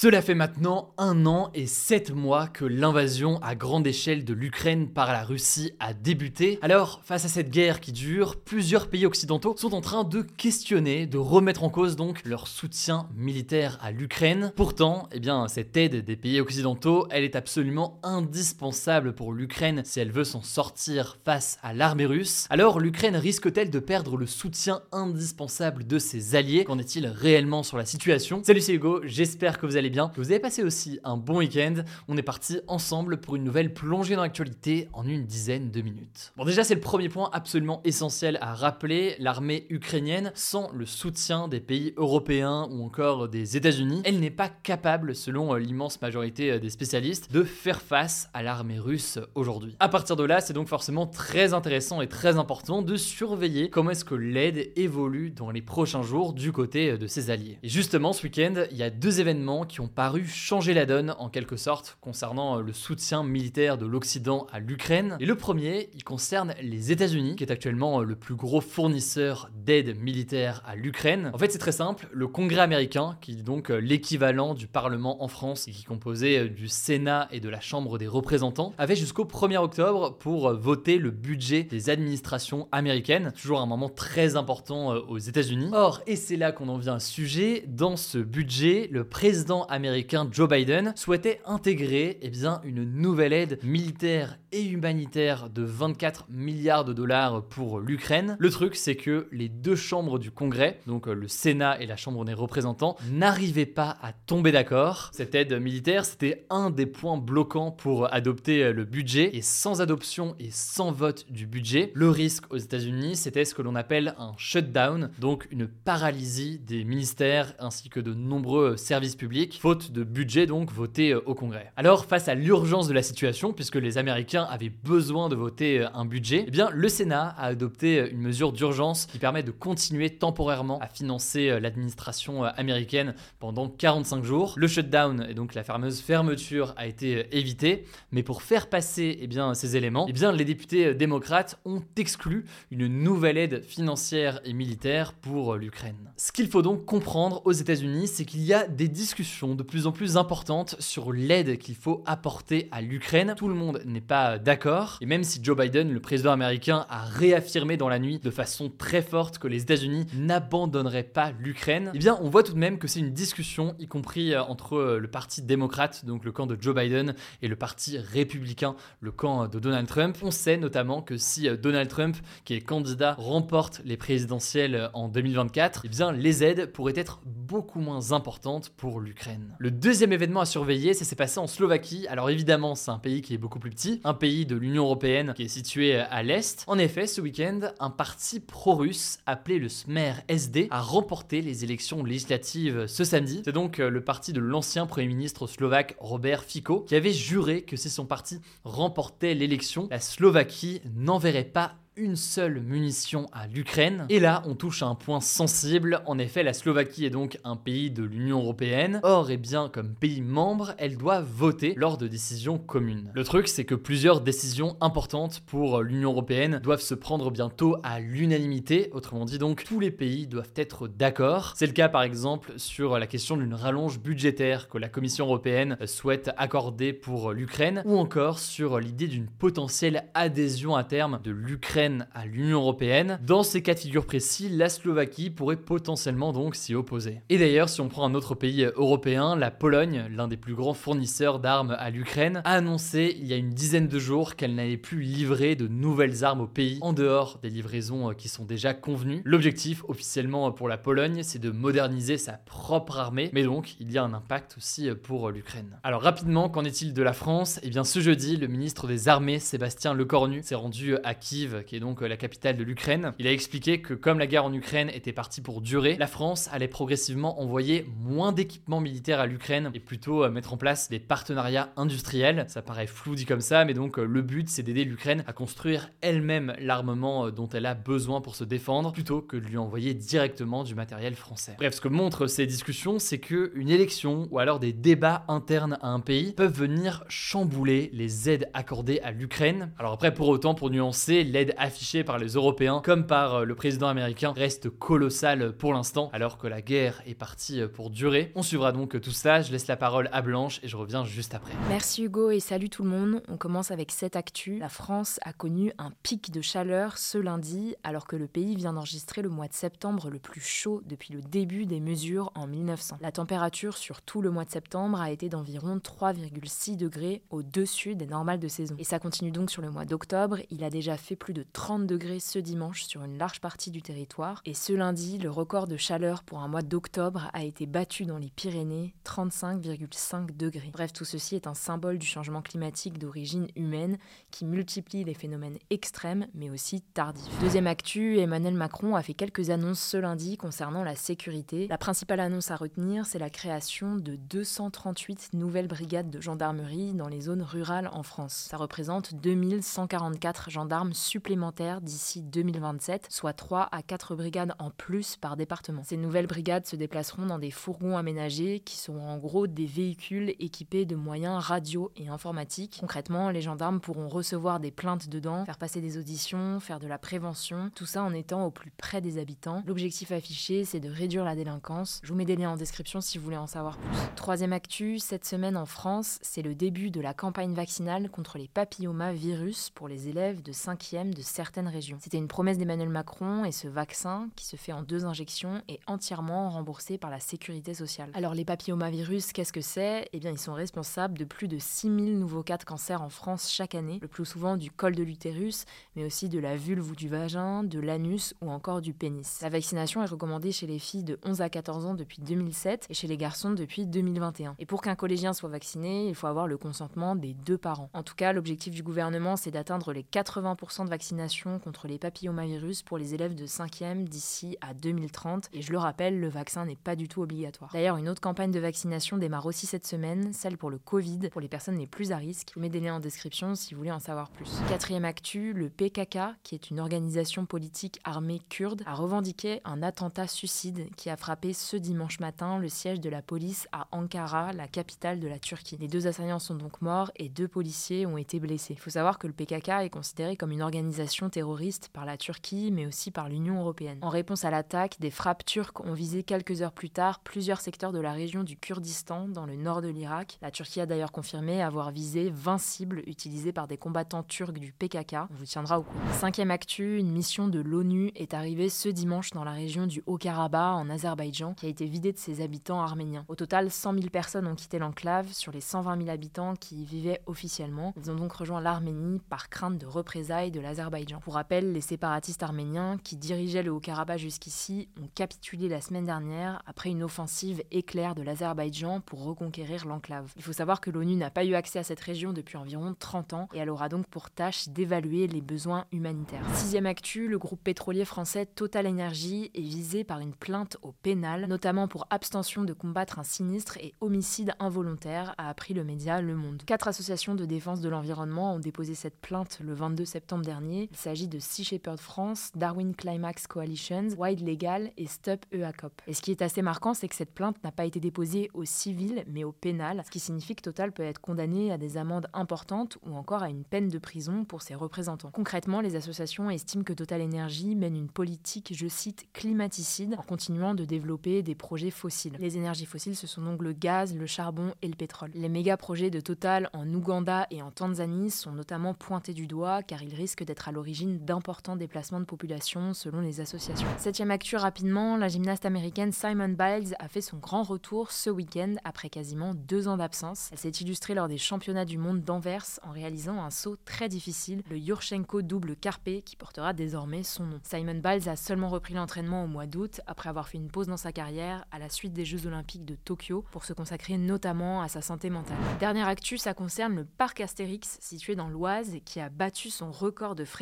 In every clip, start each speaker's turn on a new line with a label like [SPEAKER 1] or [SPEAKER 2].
[SPEAKER 1] Cela fait maintenant un an et sept mois que l'invasion à grande échelle de l'Ukraine par la Russie a débuté. Alors, face à cette guerre qui dure, plusieurs pays occidentaux sont en train de questionner, de remettre en cause donc leur soutien militaire à l'Ukraine. Pourtant, eh bien, cette aide des pays occidentaux, elle est absolument indispensable pour l'Ukraine si elle veut s'en sortir face à l'armée russe. Alors, l'Ukraine risque-t-elle de perdre le soutien indispensable de ses alliés? Qu'en est-il réellement sur la situation? Salut, c'est Hugo, j'espère que vous allez bien, que vous avez passé aussi un bon week-end. On est parti ensemble pour une nouvelle plongée dans l'actualité en une dizaine de minutes. Bon, déjà, c'est le premier point absolument essentiel à rappeler. L'armée ukrainienne, sans le soutien des pays européens ou encore des États-Unis, elle n'est pas capable, selon euh, l'immense majorité euh, des spécialistes, de faire face à l'armée russe aujourd'hui. À partir de là, c'est donc forcément très intéressant et très important de surveiller comment est-ce que l'aide évolue dans les prochains jours du côté euh, de ses alliés. Et justement, ce week-end, il y a deux événements qui ont paru changer la donne en quelque sorte concernant euh, le soutien militaire de l'Occident à l'Ukraine. Et le premier, il concerne les États-Unis, qui est actuellement euh, le plus gros fournisseur d'aide militaire à l'Ukraine. En fait, c'est très simple, le Congrès américain, qui est donc euh, l'équivalent du Parlement en France et qui est composé du Sénat et de la Chambre des représentants, avait jusqu'au 1er octobre pour voter le budget des administrations américaines, toujours un moment très important aux États-Unis. Or, et c'est là qu'on en vient à ce sujet, dans ce budget, le président américain Joe Biden souhaitait intégrer eh bien, une nouvelle aide militaire et humanitaire de 24 milliards de dollars pour l'Ukraine. Le truc, c'est que les deux chambres du Congrès, donc euh, le Sénat et la Chambre des représentants, n'arrivaient pas à tomber d'accord. Cette aide militaire, c'était un des points bloquants pour adopter euh, le budget. Et sans adoption et sans vote du budget, le risque aux États-Unis, c'était ce que l'on appelle un shutdown, donc une paralysie des ministères ainsi que de nombreux services publics faute de budget donc voté euh, au Congrès. Alors face à l'urgence de la situation, puisque les Américains avaient besoin de voter euh, un budget, eh bien le Sénat a adopté euh, une mesure d'urgence qui permet de continuer temporairement à financer l'administration américaine pendant 45 jours. Le shutdown et donc la fameuse fermeture a été évitée, mais pour faire passer eh bien, ces éléments, eh bien, les députés démocrates ont exclu une nouvelle aide financière et militaire pour l'Ukraine. Ce qu'il faut donc comprendre aux États-Unis, c'est qu'il y a des discussions de plus en plus importante sur l'aide qu'il faut apporter à l'Ukraine. Tout le monde n'est pas d'accord. Et même si Joe Biden, le président américain, a réaffirmé dans la nuit de façon très forte que les États-Unis n'abandonneraient pas l'Ukraine, eh bien on voit tout de même que c'est une discussion, y compris euh, entre euh, le parti démocrate, donc le camp de Joe Biden, et le parti républicain, le camp de Donald Trump. On sait notamment que si euh, Donald Trump, qui est candidat, remporte les présidentielles en 2024, eh bien les aides pourraient être beaucoup moins importantes pour l'Ukraine. Le deuxième événement à surveiller, c'est s'est passé en Slovaquie. Alors évidemment, c'est un pays qui est beaucoup plus petit, un pays de l'Union européenne qui est situé à l'est. En effet, ce week-end, un parti pro-russe appelé le Smer SD a remporté les élections législatives ce samedi. C'est donc euh, le parti de l'ancien premier ministre slovaque Robert Fico qui avait juré que si son parti remportait l'élection, la Slovaquie n'enverrait pas une seule munition à l'Ukraine. Et là, on touche à un point sensible. En effet, la Slovaquie est donc un pays de l'Union européenne. Or, et bien, comme pays membre, elle doit voter lors de décisions communes. Le truc, c'est que plusieurs décisions importantes pour l'Union européenne doivent se prendre bientôt à l'unanimité. Autrement dit, donc, tous les pays doivent être d'accord. C'est le cas, par exemple, sur la question d'une rallonge budgétaire que la Commission européenne souhaite accorder pour l'Ukraine, ou encore sur l'idée d'une potentielle adhésion à terme de l'Ukraine à l'Union européenne. Dans ces cas de figure précis, la Slovaquie pourrait potentiellement donc s'y opposer. Et d'ailleurs, si on prend un autre pays européen, la Pologne, l'un des plus grands fournisseurs d'armes à l'Ukraine, a annoncé il y a une dizaine de jours qu'elle n'allait plus livrer de nouvelles armes au pays en dehors des livraisons euh, qui sont déjà convenues. L'objectif officiellement pour la Pologne, c'est de moderniser sa propre armée, mais donc il y a un impact aussi euh, pour l'Ukraine. Alors rapidement, qu'en est-il de la France? Eh bien ce jeudi, le ministre des Armées, Sébastien Lecornu, s'est rendu à Kiev, qui est est donc la capitale de l'Ukraine. Il a expliqué que comme la guerre en Ukraine était partie pour durer, la France allait progressivement envoyer moins d'équipements militaires à l'Ukraine et plutôt mettre en place des partenariats industriels. Ça paraît flou dit comme ça, mais donc le but c'est d'aider l'Ukraine à construire elle-même l'armement dont elle a besoin pour se défendre, plutôt que de lui envoyer directement du matériel français. Bref, ce que montrent ces discussions, c'est que une élection ou alors des débats internes à un pays peuvent venir chambouler les aides accordées à l'Ukraine. Alors après, pour autant, pour nuancer, l'aide affichée par les Européens comme par le président américain reste colossale pour l'instant, alors que la guerre est partie pour durer. On suivra donc tout ça. Je laisse la parole à Blanche et je reviens juste après.
[SPEAKER 2] Merci Hugo et salut tout le monde. On commence avec cette actu. La France a connu un pic de chaleur ce lundi, alors que le pays vient d'enregistrer le mois de septembre le plus chaud depuis le début des mesures en 1900. La température sur tout le mois de septembre a été d'environ 3,6 degrés au-dessus des normales de saison. Et ça continue donc sur le mois d'octobre. Il a déjà fait plus de 30 degrés ce dimanche sur une large partie du territoire. Et ce lundi, le record de chaleur pour un mois d'octobre a été battu dans les Pyrénées, 35,5 degrés. Bref, tout ceci est un symbole du changement climatique d'origine humaine qui multiplie les phénomènes extrêmes mais aussi tardifs. Deuxième actu, Emmanuel Macron a fait quelques annonces ce lundi concernant la sécurité. La principale annonce à retenir, c'est la création de 238 nouvelles brigades de gendarmerie dans les zones rurales en France. Ça représente 2144 gendarmes supplémentaires d'ici 2027, soit 3 à 4 brigades en plus par département. Ces nouvelles brigades se déplaceront dans des fourgons aménagés qui sont en gros des véhicules équipés de moyens radio et informatiques. Concrètement, les gendarmes pourront recevoir des plaintes dedans, faire passer des auditions, faire de la prévention, tout ça en étant au plus près des habitants. L'objectif affiché, c'est de réduire la délinquance. Je vous mets des liens en description si vous voulez en savoir plus. Troisième actu, cette semaine en France, c'est le début de la campagne vaccinale contre les papillomavirus pour les élèves de 5e de certaines régions. C'était une promesse d'Emmanuel Macron et ce vaccin, qui se fait en deux injections, est entièrement remboursé par la sécurité sociale. Alors les papillomavirus, qu'est-ce que c'est? Eh bien ils sont responsables de plus de 6000 nouveaux cas de cancer en France chaque année, le plus souvent du col de l'utérus, mais aussi de la vulve ou du vagin, de l'anus ou encore du pénis. La vaccination est recommandée chez les filles de 11 à 14 ans depuis 2007 et chez les garçons depuis 2021. Et pour qu'un collégien soit vacciné, il faut avoir le consentement des deux parents. En tout cas, l'objectif du gouvernement, c'est d'atteindre les 80% de vaccination contre les papillomavirus pour les élèves de 5e d'ici à 2030. Et je le rappelle, le vaccin n'est pas du tout obligatoire. D'ailleurs, une autre campagne de vaccination démarre aussi cette semaine, celle pour le Covid, pour les personnes les plus à risque. Je vous mets des liens en description si vous voulez en savoir plus. Quatrième actu, le PKK, qui est une organisation politique armée kurde, a revendiqué un attentat suicide qui a frappé ce dimanche matin le siège de la police à Ankara, la capitale de la Turquie. Les deux assaillants sont donc morts et deux policiers ont été blessés. Il faut savoir que le PKK est considéré comme une organisation terroriste par la Turquie, mais aussi par l'Union européenne. En réponse à l'attaque, des frappes turques ont visé quelques heures plus tard plusieurs secteurs de la région du Kurdistan, dans le nord de l'Irak. La Turquie a d'ailleurs confirmé avoir visé 20 cibles utilisées par des combattants turcs du PKK. On vous tiendra au courant. Cinquième actu, une mission de l'ONU est arrivée ce dimanche dans la région du Haut-Karabakh, en Azerbaïdjan, qui a été vidée de ses habitants arméniens. Au total, 100 000 personnes ont quitté l'enclave sur les 120 000 habitants qui y vivaient officiellement. Ils ont donc rejoint l'Arménie par crainte de représailles de l'Azerbaïdjan. Pour rappel, les séparatistes arméniens qui dirigeaient le Haut-Karabakh jusqu'ici ont capitulé la semaine dernière après une offensive éclair de l'Azerbaïdjan pour reconquérir l'enclave. Il faut savoir que l'ONU n'a pas eu accès à cette région depuis environ 30 ans et elle aura donc pour tâche d'évaluer les besoins humanitaires. Sixième actu, le groupe pétrolier français Total Energy est visé par une plainte au pénal, notamment pour abstention de combattre un sinistre et homicide involontaire, a appris le média Le Monde. Quatre associations de défense de l'environnement ont déposé cette plainte le 22 septembre dernier. Il s'agit de Sea Shepherd France, Darwin Climax Coalitions, Wide Legal et Stop EACOP. Et ce qui est assez marquant, c'est que cette plainte n'a pas été déposée au civil, mais au pénal, ce qui signifie que Total peut être condamné à des amendes importantes ou encore à une peine de prison pour ses représentants. Concrètement, les associations estiment que Total Energy mène une politique, je cite, climaticide en continuant de développer des projets fossiles. Les énergies fossiles, ce sont donc le gaz, le charbon et le pétrole. Les méga projets de Total en Ouganda et en Tanzanie sont notamment pointés du doigt car ils risquent d'être à l'origine d'importants déplacements de population selon les associations. Septième actu rapidement, la gymnaste américaine Simon Biles a fait son grand retour ce week-end après quasiment deux ans d'absence. Elle s'est illustrée lors des championnats du monde d'Anvers en réalisant un saut très difficile, le Yurchenko double carpé qui portera désormais son nom. Simon Biles a seulement repris l'entraînement au mois d'août après avoir fait une pause dans sa carrière à la suite des Jeux Olympiques de Tokyo pour se consacrer notamment à sa santé mentale. Dernière actu, ça concerne le parc Astérix situé dans l'Oise qui a battu son record de fréquentation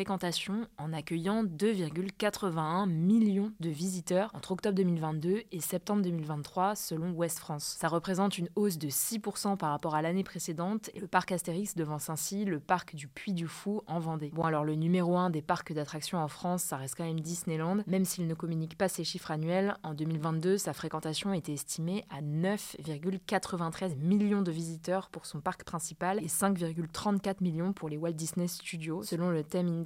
[SPEAKER 2] en accueillant 2,81 millions de visiteurs entre octobre 2022 et septembre 2023 selon West France. Ça représente une hausse de 6% par rapport à l'année précédente et le parc Astérix devance ainsi le parc du Puy du Fou en Vendée. Bon alors le numéro 1 des parcs d'attractions en France, ça reste quand même Disneyland, même s'il ne communique pas ses chiffres annuels. En 2022, sa fréquentation était estimée à 9,93 millions de visiteurs pour son parc principal et 5,34 millions pour les Walt Disney Studios selon le Theme